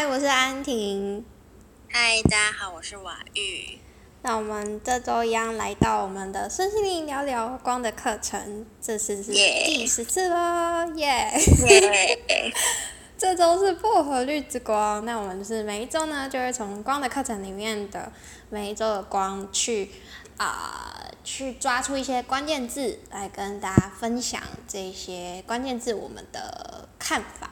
嗨，我是安婷。嗨，大家好，我是瓦玉。那我们这周一样来到我们的身心灵聊聊光的课程，这次是第十次了，耶！这周是薄荷绿之光，那我们是每一周呢，就会从光的课程里面的每一周的光去啊，去抓出一些关键字来跟大家分享这些关键字我们的看法。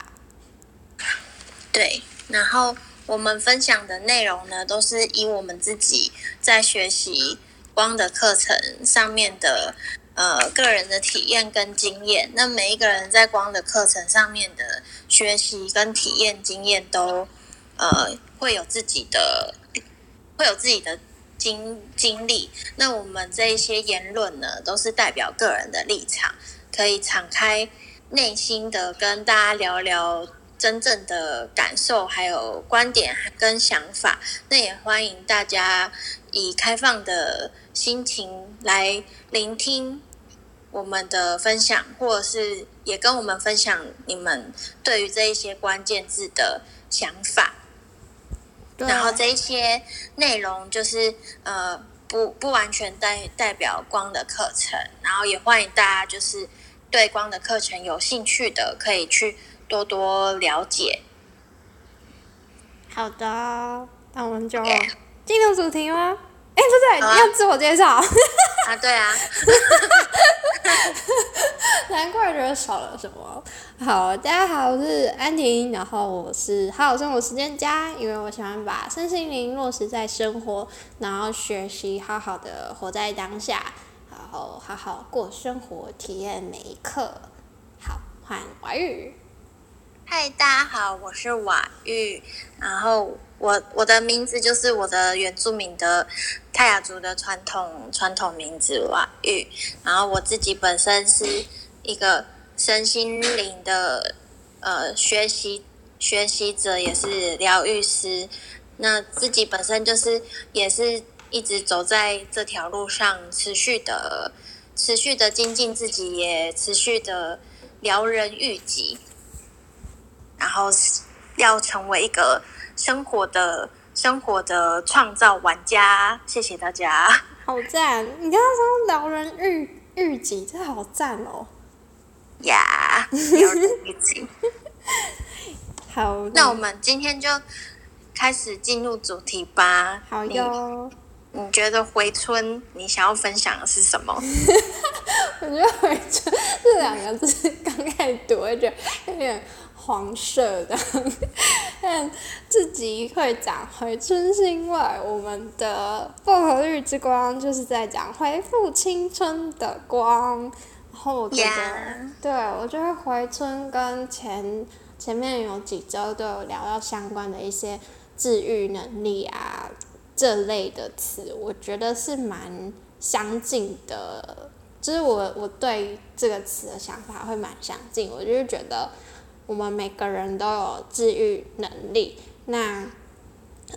对，然后我们分享的内容呢，都是以我们自己在学习光的课程上面的呃个人的体验跟经验。那每一个人在光的课程上面的学习跟体验经验都呃会有自己的会有自己的经经历。那我们这一些言论呢，都是代表个人的立场，可以敞开内心的跟大家聊聊。真正的感受，还有观点跟想法，那也欢迎大家以开放的心情来聆听我们的分享，或者是也跟我们分享你们对于这一些关键字的想法。然后这一些内容就是呃不不完全代代表光的课程，然后也欢迎大家就是对光的课程有兴趣的可以去。多多了解。好的，那我们就进入主题吗？哎，对对，要自我介绍。啊，对啊。难怪觉得少了什么。好，大家好，我是安婷，然后我是好好生活实践家，因为我喜欢把身心灵落实在生活，然后学习好好的活在当下，然后好好过生活，体验每一刻。好，换华语。嗨，大家好，我是瓦玉，然后我我的名字就是我的原住民的泰雅族的传统传统名字瓦玉，然后我自己本身是一个身心灵的呃学习学习者，也是疗愈师，那自己本身就是也是一直走在这条路上，持续的持续的精进自己，也持续的疗人愈己。然后要成为一个生活的、生活的创造玩家。谢谢大家，好赞！你刚刚说老人愈愈己，这好赞哦！呀，疗人。好，那我们今天就开始进入主题吧。好哟。你觉得回春，你想要分享的是什么？我觉得回春这两个字刚开始读，我觉得有点。黄色的，但自己会讲回春，是因为我们的薄荷绿之光就是在讲恢复青春的光。然后我觉得，对我觉得回春跟前前面有几周都有聊到相关的一些治愈能力啊这类的词，我觉得是蛮相近的。就是我我对这个词的想法会蛮相近，我就是觉得。我们每个人都有治愈能力。那，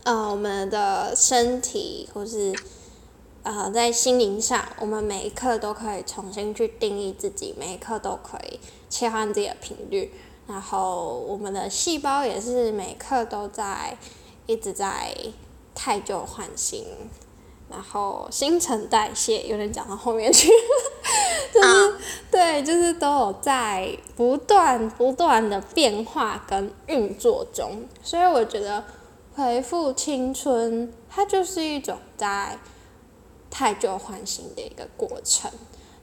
呃，我们的身体或是，呃，在心灵上，我们每一刻都可以重新去定义自己，每一刻都可以切换自己的频率。然后，我们的细胞也是每刻都在一直在太旧换新。然后新陈代谢有点讲到后面去，就是对，就是都有在不断不断的变化跟运作中，所以我觉得回复青春，它就是一种在太旧换新的一个过程，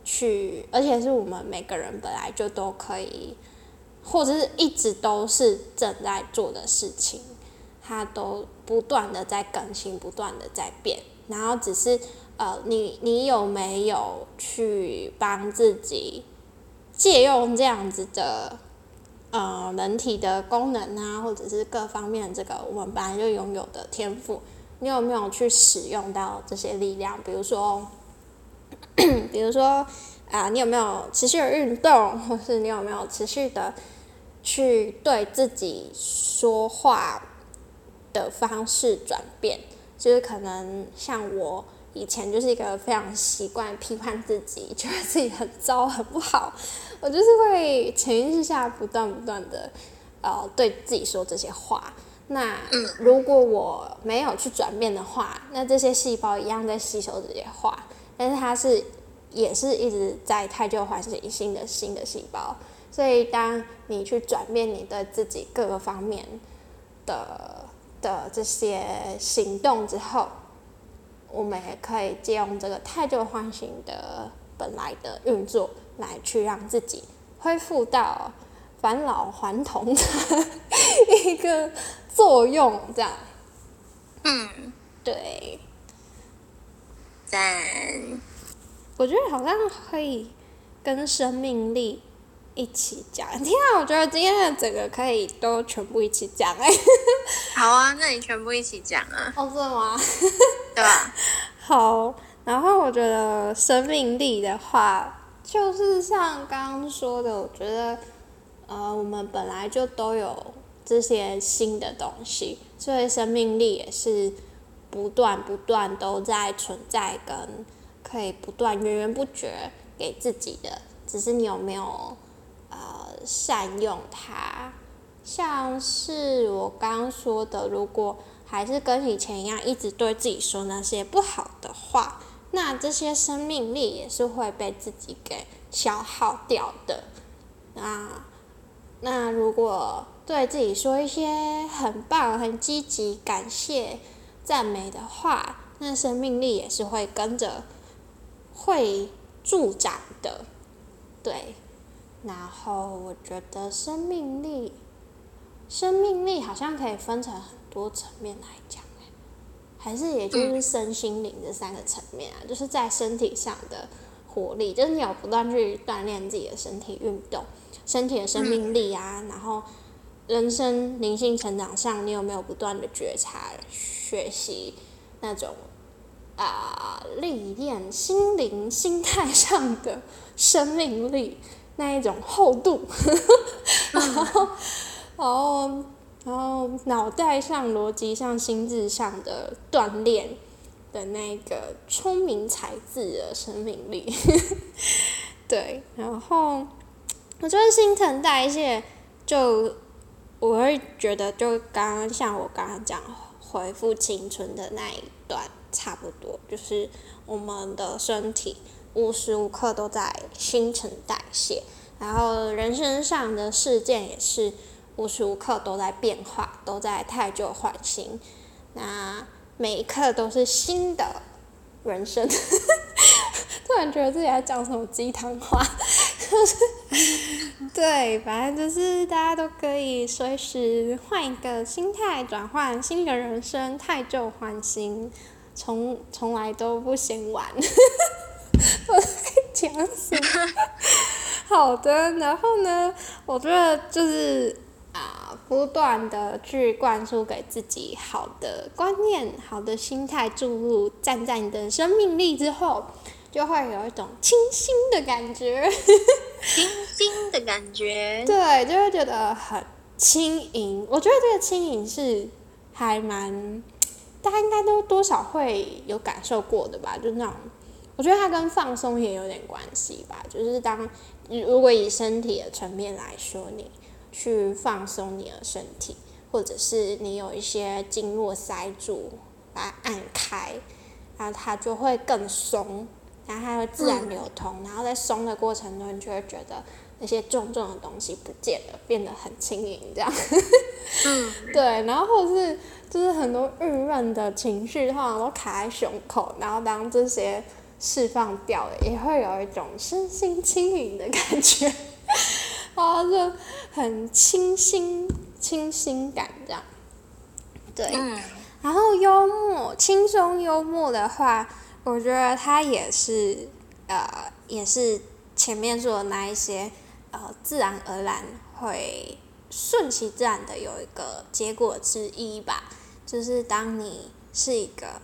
去，而且是我们每个人本来就都可以，或者是一直都是正在做的事情，它都不断的在更新，不断的在变。然后只是，呃，你你有没有去帮自己借用这样子的，呃，人体的功能啊，或者是各方面这个我们本来就拥有的天赋，你有没有去使用到这些力量？比如说，比如说啊，你有没有持续的运动，或是你有没有持续的去对自己说话的方式转变？就是可能像我以前就是一个非常习惯批判自己，觉得自己很糟很不好，我就是会潜意识下不断不断的呃对自己说这些话，那如果我没有去转变的话，那这些细胞一样在吸收这些话，但是它是也是一直在太旧换新新的新的细胞。所以当你去转变你对自己各个方面的的这些行动之后，我们也可以借用这个太旧换新的本来的运作，来去让自己恢复到返老还童的一个。作用这样，嗯，对，赞。我觉得好像可以跟生命力一起讲。天啊，我觉得今天的整个可以都全部一起讲哎。好啊，那你全部一起讲啊。哦，真的吗？对吧？好，然后我觉得生命力的话，就是像刚刚说的，我觉得呃，我们本来就都有。这些新的东西，所以生命力也是不断不断都在存在，跟可以不断源源不绝给自己的，只是你有没有呃善用它？像是我刚刚说的，如果还是跟以前一样，一直对自己说那些不好的话，那这些生命力也是会被自己给消耗掉的。那那如果对自己说一些很棒、很积极、感谢、赞美的话，那生命力也是会跟着会助长的。对，然后我觉得生命力，生命力好像可以分成很多层面来讲，还是也就是身心灵这三个层面啊，就是在身体上的活力，就是你有不断去锻炼自己的身体运动，身体的生命力啊，然后。人生灵性成长上，你有没有不断的觉察、学习那种啊历练心灵、心态上的生命力那一种厚度，然后，然后，然后脑袋上、逻辑上、心智上的锻炼的那个聪明才智的生命力，对，然后我觉得新陈代谢就。我会觉得，就刚刚像我刚刚讲恢复青春的那一段，差不多就是我们的身体无时无刻都在新陈代谢，然后人生上的事件也是无时无刻都在变化，都在太旧换新，那每一刻都是新的人生。突然觉得自己在讲什么鸡汤话，就是，对，反正就是大家都可以随时换一个心态，转换新的人生，太旧换新，从从来都不嫌晚。我在讲什么？好的，然后呢？我觉得就是啊，不断的去灌输给自己好的观念、好的心态注入，站在你的生命力之后。就会有一种清新的感觉，清新的感觉，对，就会觉得很轻盈。我觉得这个轻盈是还蛮，大家应该都多少会有感受过的吧？就那种，我觉得它跟放松也有点关系吧。就是当如果以身体的层面来说，你去放松你的身体，或者是你有一些经络塞住，把它按开，然后它就会更松。然后它会自然流通，然后在松的过程中，你就会觉得那些重重的东西不见了，变得很轻盈，这样。嗯。对，然后或者是就是很多郁闷的情绪，通常都卡在胸口，然后当这些释放掉了，也会有一种身心轻盈的感觉，然 后就很清新、清新感这样。对。嗯。然后幽默、轻松幽默的话。我觉得它也是，呃，也是前面说的那一些，呃，自然而然会顺其自然的有一个结果之一吧。就是当你是一个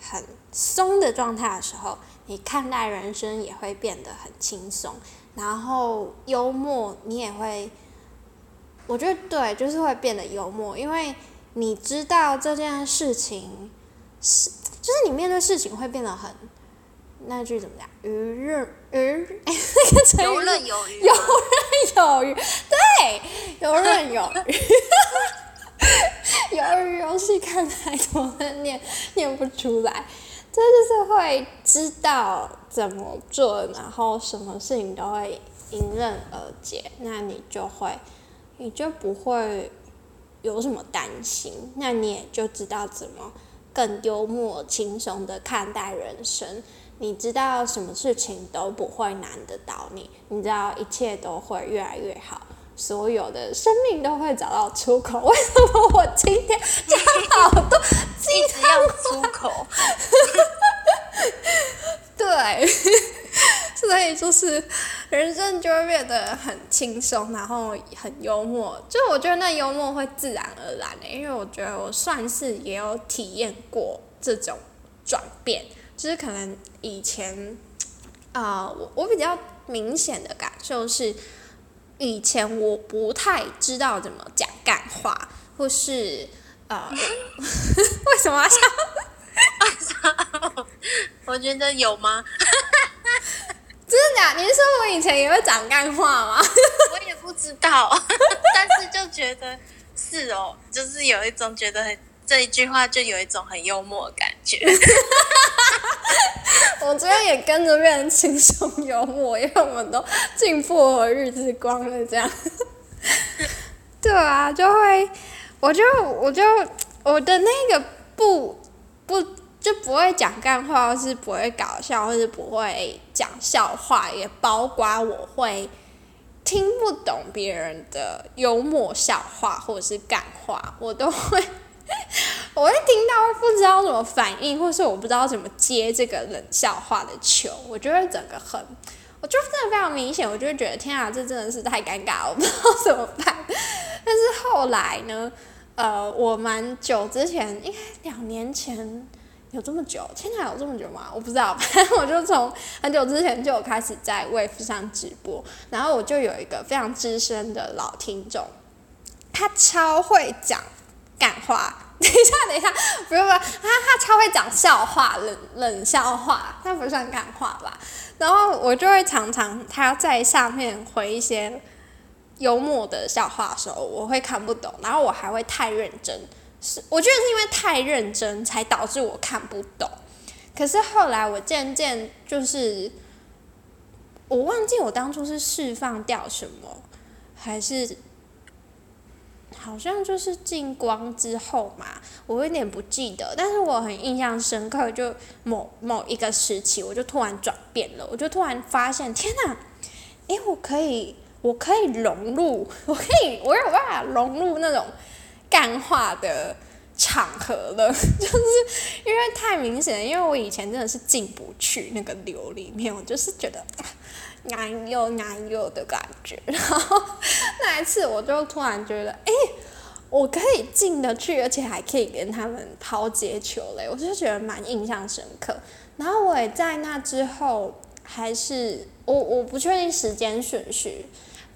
很松的状态的时候，你看待人生也会变得很轻松。然后幽默，你也会，我觉得对，就是会变得幽默，因为你知道这件事情是。就是你面对事情会变得很，那句怎么讲？游刃鱼，那个成语。游刃有余。游刃有余，对，游刃有余。鱿鱼游戏看太多了，念念不出来。这就是会知道怎么做，然后什么事情都会迎刃而解，那你就会，你就不会有什么担心，那你也就知道怎么更幽默轻松的看待人生。你知道什么事情都不会难得到你，你知道一切都会越来越好。所有的生命都会找到出口。为什么我今天讲好多一直要出口？对，所以就是人生就会变得很轻松，然后很幽默。就我觉得那幽默会自然而然的，因为我觉得我算是也有体验过这种转变，就是可能以前啊，我我比较明显的感受是。以前我不太知道怎么讲干话，或是呃，为什么要笑？我觉得有吗？真的假？你是说我以前也会讲干话吗？我也不知道，但是就觉得是哦，就是有一种觉得很这一句话就有一种很幽默的感觉。我这边也跟着变成轻松幽默，因为我们都进破和日之光了，这样。对啊，就会，我就我就我的那个不不就不会讲干话，或是不会搞笑，或是不会讲笑话，也包括我会听不懂别人的幽默笑话或者是干话，我都会。我会听到不知道怎么反应，或是我不知道怎么接这个冷笑话的球，我觉得整个很，我就真的非常明显，我就会觉得天啊，这真的是太尴尬了，我不知道怎么办。但是后来呢，呃，我蛮久之前，应该两年前有这么久，天哪，有这么久吗？我不知道，反正我就从很久之前就有开始在 Wave 上直播，然后我就有一个非常资深的老听众，他超会讲。感话，等一下，等一下，不用不用，他他超会讲笑话，冷冷笑话，他不算感话吧？然后我就会常常他在下面回一些幽默的笑话的时候，我会看不懂，然后我还会太认真，是我觉得是因为太认真才导致我看不懂。可是后来我渐渐就是我忘记我当初是释放掉什么，还是。好像就是进光之后嘛，我有点不记得，但是我很印象深刻，就某某一个时期，我就突然转变了，我就突然发现，天哪，诶，我可以，我可以融入，我可以，我有办法融入那种干话的场合了，就是因为太明显，因为我以前真的是进不去那个流里面，我就是觉得。男友男友的感觉，然后那一次我就突然觉得，哎，我可以进得去，而且还可以跟他们抛接球嘞，我就觉得蛮印象深刻。然后我也在那之后，还是我我不确定时间顺序，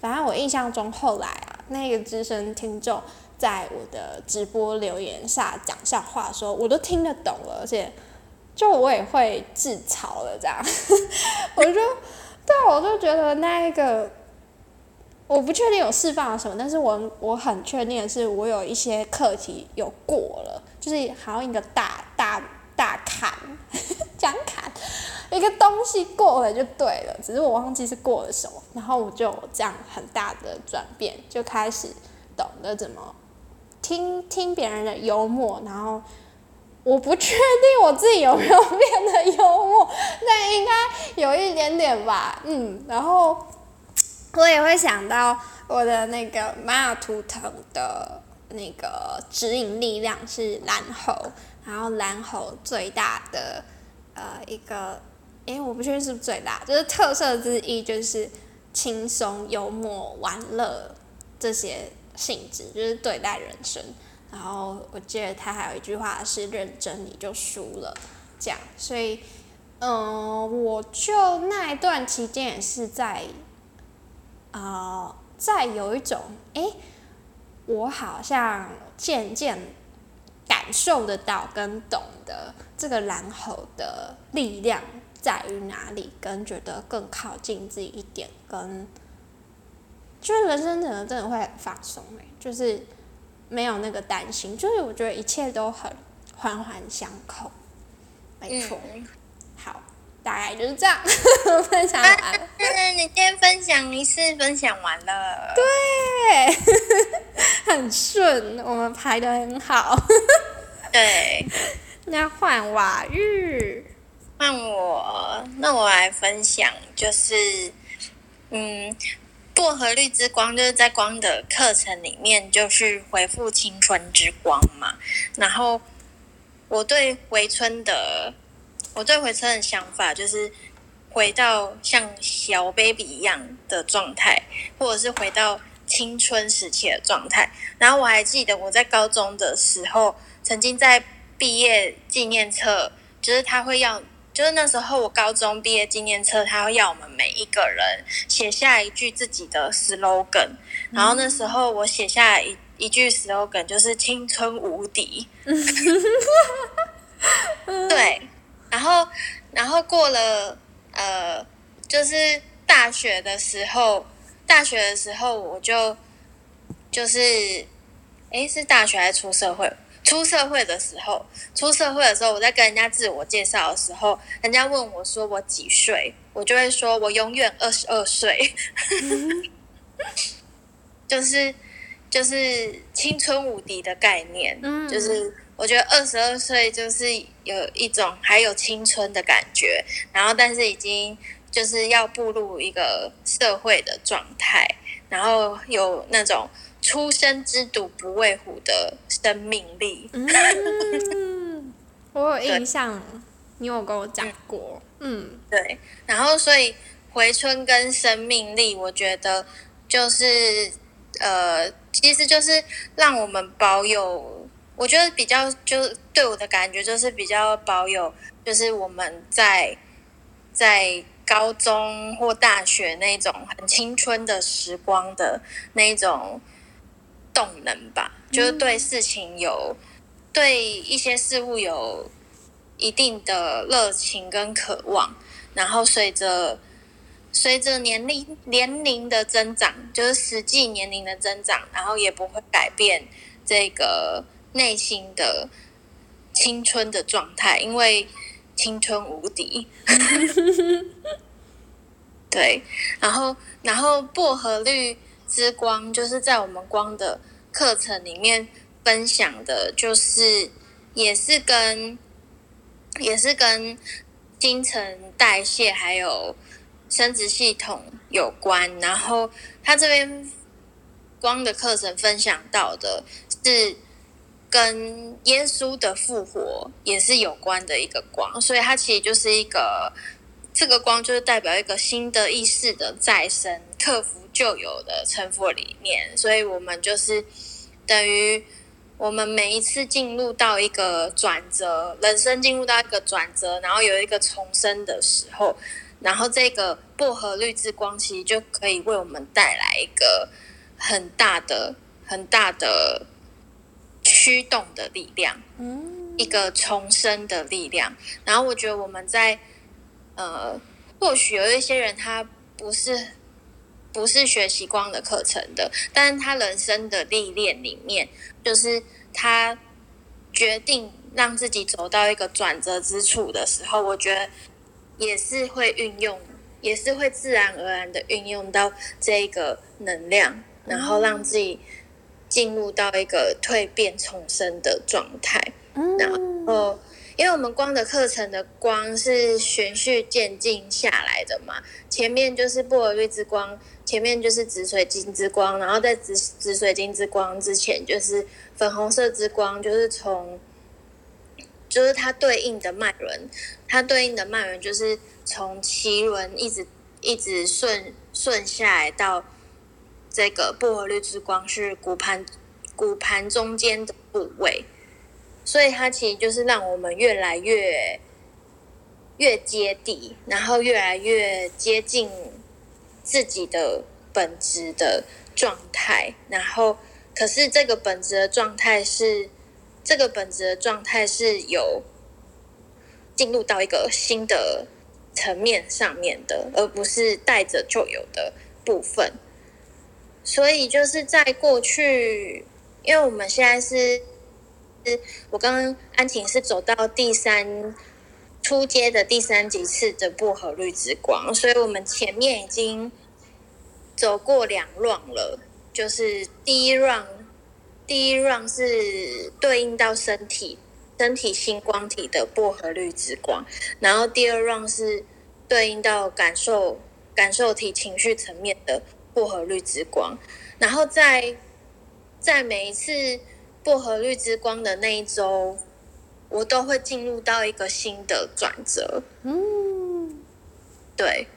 反正我印象中后来啊，那个资深听众在我的直播留言下讲笑话，说我都听得懂了，而且就我也会自嘲了，这样，我就。对，我就觉得那一个，我不确定有释放了什么，但是我我很确定的是，我有一些课题有过了，就是好像一个大大大坎，讲坎，一个东西过了就对了，只是我忘记是过了什么，然后我就这样很大的转变，就开始懂得怎么听听别人的幽默，然后。我不确定我自己有没有变得幽默，但应该有一点点吧。嗯，然后我也会想到我的那个马尔图腾的那个指引力量是蓝猴，然后蓝猴最大的呃一个，诶，我不确定是不是最大，就是特色之一就是轻松、幽默、玩乐这些性质，就是对待人生。然后我记得他还有一句话是“认真你就输了”，这样，所以，嗯，我就那一段期间也是在，啊，在有一种，哎，我好像渐渐感受得到跟懂得这个蓝猴的力量在于哪里，跟觉得更靠近自己一点，跟，就是人生可能真的会很放松哎，就是。没有那个担心，就是我觉得一切都很环环相扣，没错。好，大概就是这样 分享完了。你今天分享一次分享完了，对，很顺，我们排的很好。对，那换瓦玉，换我，那我来分享，就是嗯。薄荷绿之光就是在光的课程里面，就是回复青春之光嘛。然后我对回春的，我对回春的想法就是回到像小 baby 一样的状态，或者是回到青春时期的状态。然后我还记得我在高中的时候，曾经在毕业纪念册，就是他会要。就是那时候，我高中毕业纪念册，他会要我们每一个人写下一句自己的 slogan。然后那时候我写下一一句 slogan，就是“青春无敌”。对，然后然后过了呃，就是大学的时候，大学的时候我就就是，哎，是大学还是出社会？出社会的时候，出社会的时候，我在跟人家自我介绍的时候，人家问我说我几岁，我就会说我永远二十二岁，就是就是青春无敌的概念，就是我觉得二十二岁就是有一种还有青春的感觉，然后但是已经就是要步入一个社会的状态，然后有那种。出生之犊不畏虎的生命力。嗯，我有印象，你有跟我讲过。嗯，对。然后，所以回春跟生命力，我觉得就是呃，其实就是让我们保有，我觉得比较就对我的感觉就是比较保有，就是我们在在高中或大学那种很青春的时光的那种。动能吧，就是对事情有，对一些事物有一定的热情跟渴望，然后随着随着年龄年龄的增长，就是实际年龄的增长，然后也不会改变这个内心的青春的状态，因为青春无敌。对，然后然后薄荷绿。之光就是在我们光的课程里面分享的，就是也是跟也是跟新陈代谢还有生殖系统有关。然后他这边光的课程分享到的是跟耶稣的复活也是有关的一个光，所以它其实就是一个这个光就是代表一个新的意识的再生，克服。旧有的成佛理念，所以我们就是等于我们每一次进入到一个转折，人生进入到一个转折，然后有一个重生的时候，然后这个薄荷绿之光其实就可以为我们带来一个很大的、很大的驱动的力量，嗯，一个重生的力量。然后我觉得我们在呃，或许有一些人他不是。不是学习光的课程的，但是他人生的历练里面，就是他决定让自己走到一个转折之处的时候，我觉得也是会运用，也是会自然而然的运用到这个能量，然后让自己进入到一个蜕变重生的状态，然后。因为我们光的课程的光是循序渐进下来的嘛，前面就是布尔瑞之光，前面就是紫水晶之光，然后在紫紫水晶之光之前就是粉红色之光，就是从，就是它对应的脉轮，它对应的脉轮就是从脐轮一直一直顺顺下来到这个薄荷绿之光是骨盘骨盘中间的部位。所以它其实就是让我们越来越越接地，然后越来越接近自己的本质的状态。然后，可是这个本质的状态是这个本质的状态是有进入到一个新的层面上面的，而不是带着就有的部分。所以就是在过去。因为我们现在是，我刚刚安婷是走到第三初阶的第三级次的薄荷绿之光，所以我们前面已经走过两 round 了，就是第一 round，第一 round 是对应到身体身体星光体的薄荷绿之光，然后第二 round 是对应到感受感受体情绪层面的薄荷绿之光，然后在在每一次薄荷绿之光的那一周，我都会进入到一个新的转折。嗯，对，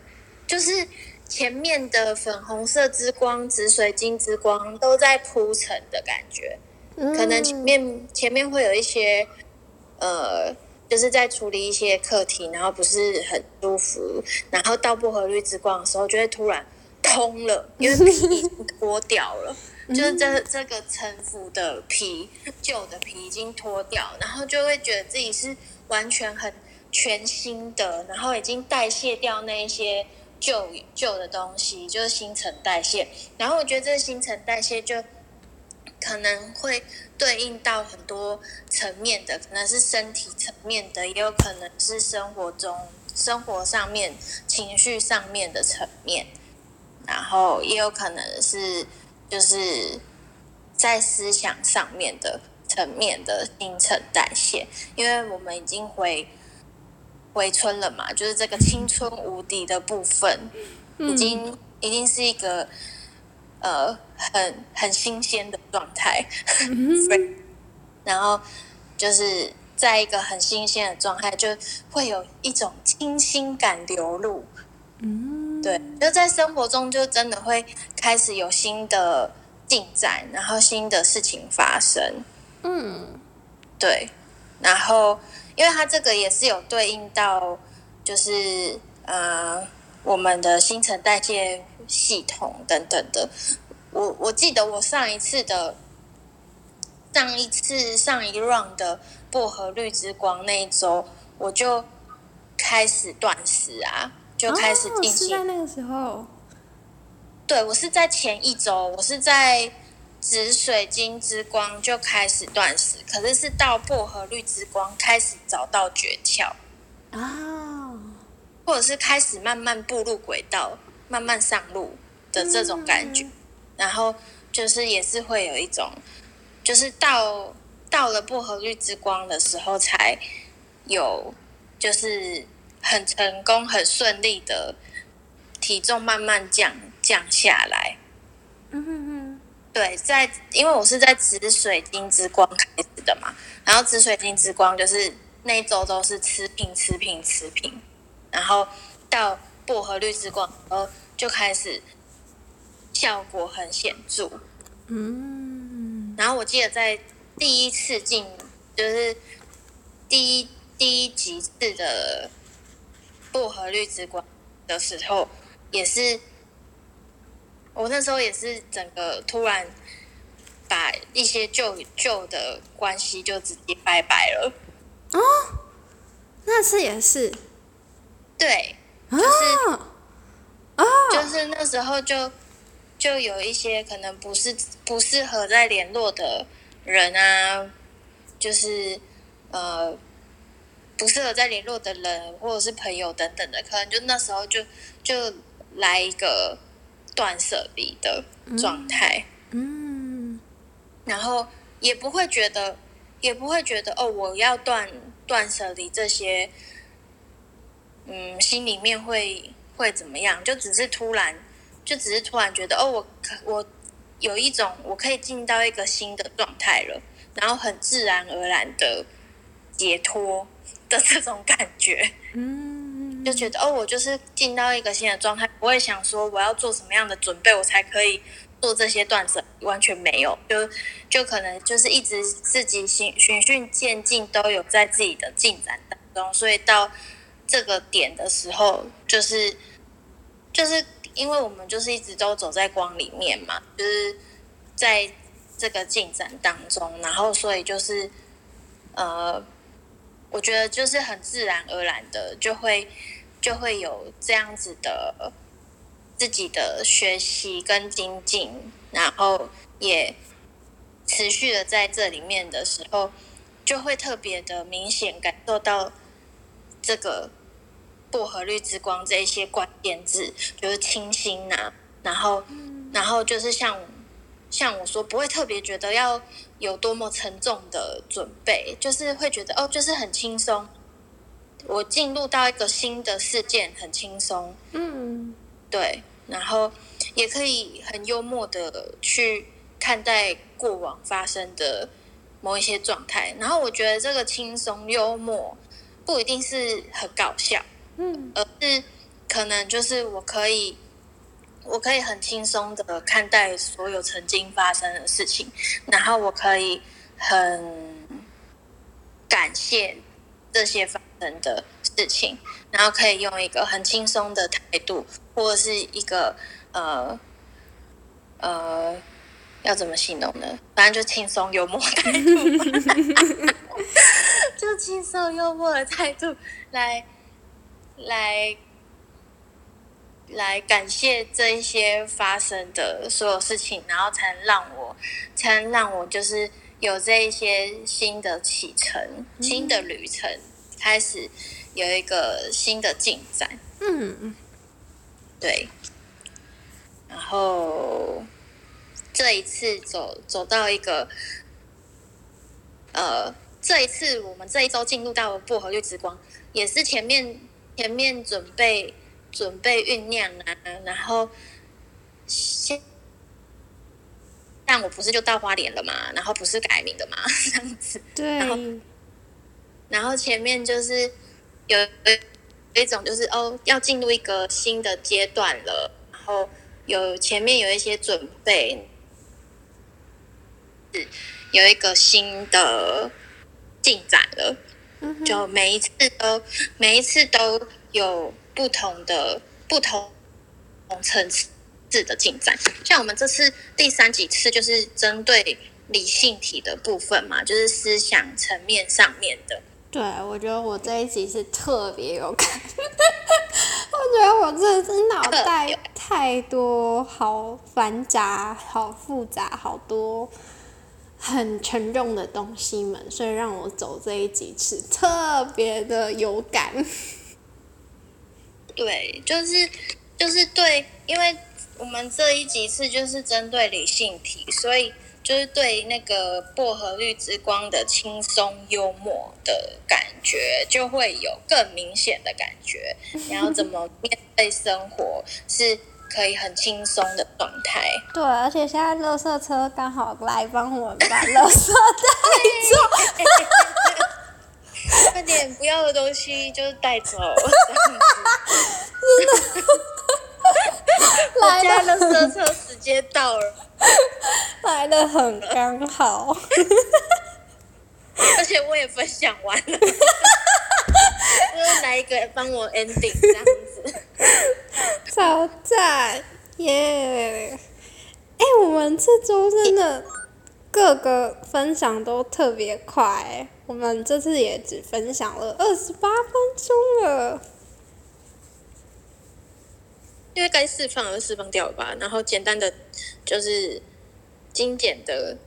就是前面的粉红色之光、紫水晶之光都在铺陈的感觉，可能前面前面会有一些呃，就是在处理一些课题，然后不是很舒服，然后到薄荷绿之光的时候，就会突然通了，因为皮 脱掉了。就是这这个城府的皮，旧的皮已经脱掉，然后就会觉得自己是完全很全新的，然后已经代谢掉那一些旧旧的东西，就是新陈代谢。然后我觉得这个新陈代谢就可能会对应到很多层面的，可能是身体层面的，也有可能是生活中生活上面、情绪上面的层面，然后也有可能是。就是在思想上面的层面的新陈代谢，因为我们已经回回春了嘛，就是这个青春无敌的部分，已经已经是一个呃很很新鲜的状态，然后就是在一个很新鲜的状态，就会有一种清新感流露。嗯，对，就在生活中就真的会开始有新的进展，然后新的事情发生。嗯，对，然后因为它这个也是有对应到，就是呃我们的新陈代谢系统等等的。我我记得我上一次的上一次上一 round 的薄荷绿之光那一周，我就开始断食啊。就开始进行，是在那个时候。对我是在前一周，我是在紫水晶之光就开始断食，可是是到薄荷绿之光开始找到诀窍啊，或者是开始慢慢步入轨道，慢慢上路的这种感觉。然后就是也是会有一种，就是到到了薄荷绿之光的时候，才有就是。很成功、很顺利的体重慢慢降降下来。嗯哼哼，对，在因为我是在紫水晶之光开始的嘛，然后紫水晶之光就是那一周都是持平、持平、持平，然后到薄荷绿之光，然后就开始效果很显著。嗯，然后我记得在第一次进，就是第一第一集次的。薄荷绿之光的时候，也是我那时候也是整个突然把一些旧旧的关系就直接拜拜了。哦，那次也是，对，就是哦，就是那时候就就有一些可能不是不适合再联络的人啊，就是呃。不适合再联络的人，或者是朋友等等的，可能就那时候就就来一个断舍离的状态，嗯，然后也不会觉得，也不会觉得哦，我要断断舍离这些，嗯，心里面会会怎么样？就只是突然，就只是突然觉得哦，我可我有一种我可以进到一个新的状态了，然后很自然而然的解脱。的这种感觉，嗯，就觉得哦，我就是进到一个新的状态，不会想说我要做什么样的准备，我才可以做这些断舍，完全没有，就就可能就是一直自己循循序渐进，都有在自己的进展当中，所以到这个点的时候，就是就是因为我们就是一直都走在光里面嘛，就是在这个进展当中，然后所以就是呃。我觉得就是很自然而然的，就会就会有这样子的自己的学习跟精进，然后也持续的在这里面的时候，就会特别的明显感受到这个薄荷绿之光这一些关键字，就是清新呐、然后，然后就是像像我说，不会特别觉得要有多么沉重的准备，就是会觉得哦，就是很轻松。我进入到一个新的事件，很轻松，嗯对，然后也可以很幽默的去看待过往发生的某一些状态。然后我觉得这个轻松幽默不一定是很搞笑，嗯而是可能就是我可以，我可以很轻松的看待所有曾经发生的事情，然后我可以很感谢这些发生的事情，然后可以用一个很轻松的态度，或者是一个呃呃。要怎么形容呢？反正就轻松幽默态度，就轻松幽默的态度来来感谢这一些发生的所有事情，然后才能让我，才能让我就是有这一些新的启程、新的旅程，开始有一个新的进展。嗯对，然后这一次走走到一个，呃，这一次我们这一周进入到薄荷绿之光，也是前面前面准备准备酝酿啊，然后先，但我不是就到花莲了嘛，然后不是改名的嘛，这样子，对，然后前面就是有有一种就是哦，要进入一个新的阶段了，然后有前面有一些准备，是有一个新的进展了，嗯就每一次都每一次都有不同的不同层次的进展。像我们这次第三几次就是针对理性体的部分嘛，就是思想层面上面的。对，我觉得我这一集是特别有感，我觉得我真的是脑袋太多好繁杂、好复杂、好多很沉重的东西们，所以让我走这一集是特别的有感。对，就是就是对，因为我们这一集是就是针对理性题，所以就是对那个薄荷绿之光的轻松幽默的感觉，就会有更明显的感觉。然后怎么面对生活是可以很轻松的状态。对，而且现在垃圾车刚好来帮我们把垃圾带走。快点，不要的东西就带走，来 家的的车车时间到了。来的很刚好。而且我也分享完了，就是来一个帮我 ending 这样子。超赞耶！哎、我们这周真的各个分享都特别快欸，我们这次也只分享了二十八分钟了。因为该释放的释放掉了吧，然后简单的就是精简的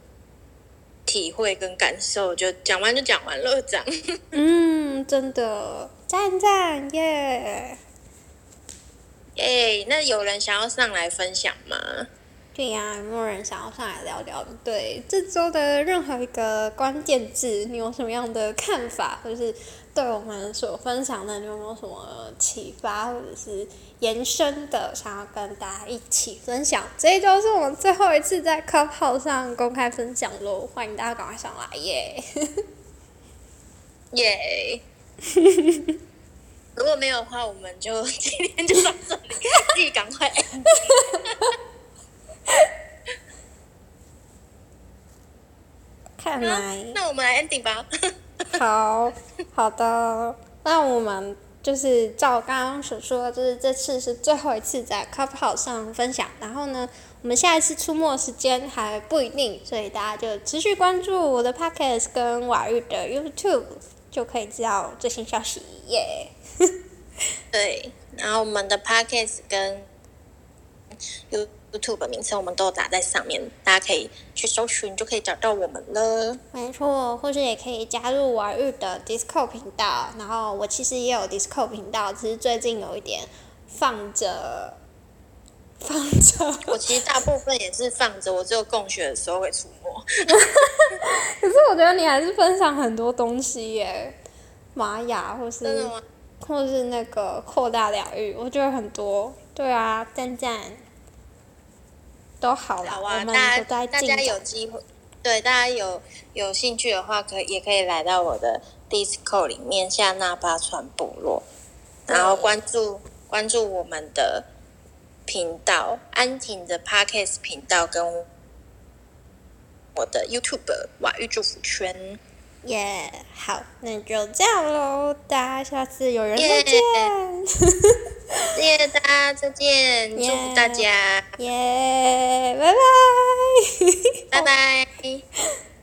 体会跟感受，就讲完就讲完了，这样。嗯，真的赞赞耶！耶，那有人想要上来分享吗？对呀、有没有人想要上来聊聊？对这周的任何一个关键字，你有什么样的看法，或者是对我们所分享的，你有没有什么启发，或者是延伸的，想要跟大家一起分享？这一周是我们最后一次在 Clubhouse 上公开分享喽，欢迎大家赶快上来耶！耶、如果没有的话，我们就今天就到这里，自己赶快。看来。那我们来 ending 吧。好好的，那我们就是照刚刚所说，就是这次是最后一次在 Clubhouse 上分享，然后呢，我们下一次出没时间还不一定，所以大家就持续关注我的 Podcast 跟瓦玉的 YouTube，就可以知道最新消息耶。对 对，然后我们的 podcast 跟 YouTube YouTube 名称，我们都打在上面，大家可以去搜寻，就可以找到我们了。没错，或是也可以加入玩玉的 Discord 频道。然后我其实也有 Discord 频道，只是最近有一点放着，放着。我其实大部分也是放着，我只有供血的时候会出没。可是我觉得你还是分享很多东西耶，玛雅或是？或是那个扩大疗愈，我觉得很多。对啊，赞赞，都好了，好啊，我们大家大家有。机会，对大家有有兴趣的话，可以也可以来到我的 Discord 里面下那巴川部落，然后关注关注我们的频道安婷的 Podcast 频道跟我的 YouTube 瓦玉祝福圈。耶好，那就这样喽，大家下次有人再耶见。谢谢大家，再见，祝福大家，耶，拜拜。拜拜。